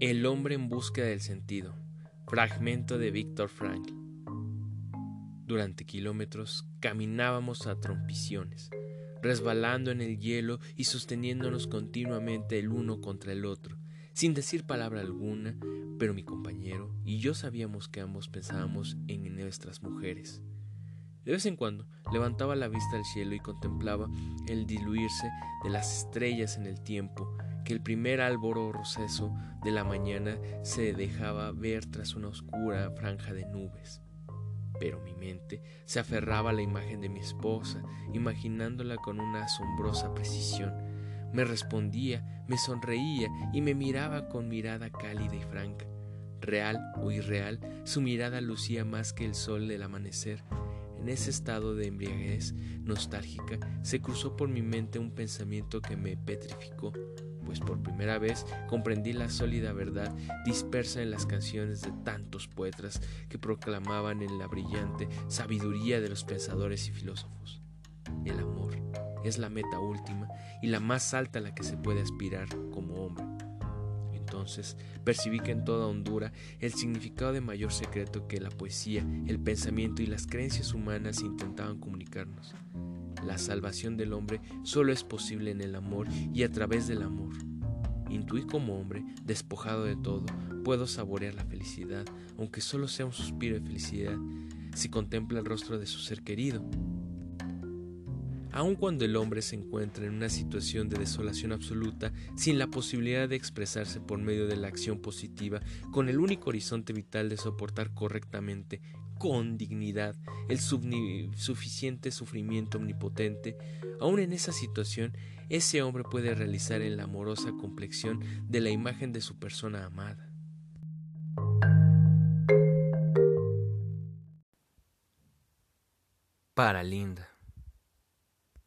El hombre en búsqueda del sentido. Fragmento de Víctor Frankl. Durante kilómetros caminábamos a trompiciones, resbalando en el hielo y sosteniéndonos continuamente el uno contra el otro, sin decir palabra alguna, pero mi compañero y yo sabíamos que ambos pensábamos en nuestras mujeres. De vez en cuando levantaba la vista al cielo y contemplaba el diluirse de las estrellas en el tiempo, que el primer alboro roceso de la mañana se dejaba ver tras una oscura franja de nubes. Pero mi mente se aferraba a la imagen de mi esposa, imaginándola con una asombrosa precisión. Me respondía, me sonreía y me miraba con mirada cálida y franca. Real o irreal, su mirada lucía más que el sol del amanecer, en ese estado de embriaguez nostálgica se cruzó por mi mente un pensamiento que me petrificó, pues por primera vez comprendí la sólida verdad dispersa en las canciones de tantos poetas que proclamaban en la brillante sabiduría de los pensadores y filósofos. El amor es la meta última y la más alta a la que se puede aspirar como hombre entonces percibí que en toda Hondura el significado de mayor secreto que la poesía, el pensamiento y las creencias humanas intentaban comunicarnos. La salvación del hombre solo es posible en el amor y a través del amor. Intuí como hombre, despojado de todo, puedo saborear la felicidad, aunque solo sea un suspiro de felicidad, si contempla el rostro de su ser querido, aun cuando el hombre se encuentra en una situación de desolación absoluta, sin la posibilidad de expresarse por medio de la acción positiva, con el único horizonte vital de soportar correctamente, con dignidad, el suficiente sufrimiento omnipotente, aun en esa situación, ese hombre puede realizar en la amorosa complexión de la imagen de su persona amada. Para Linda.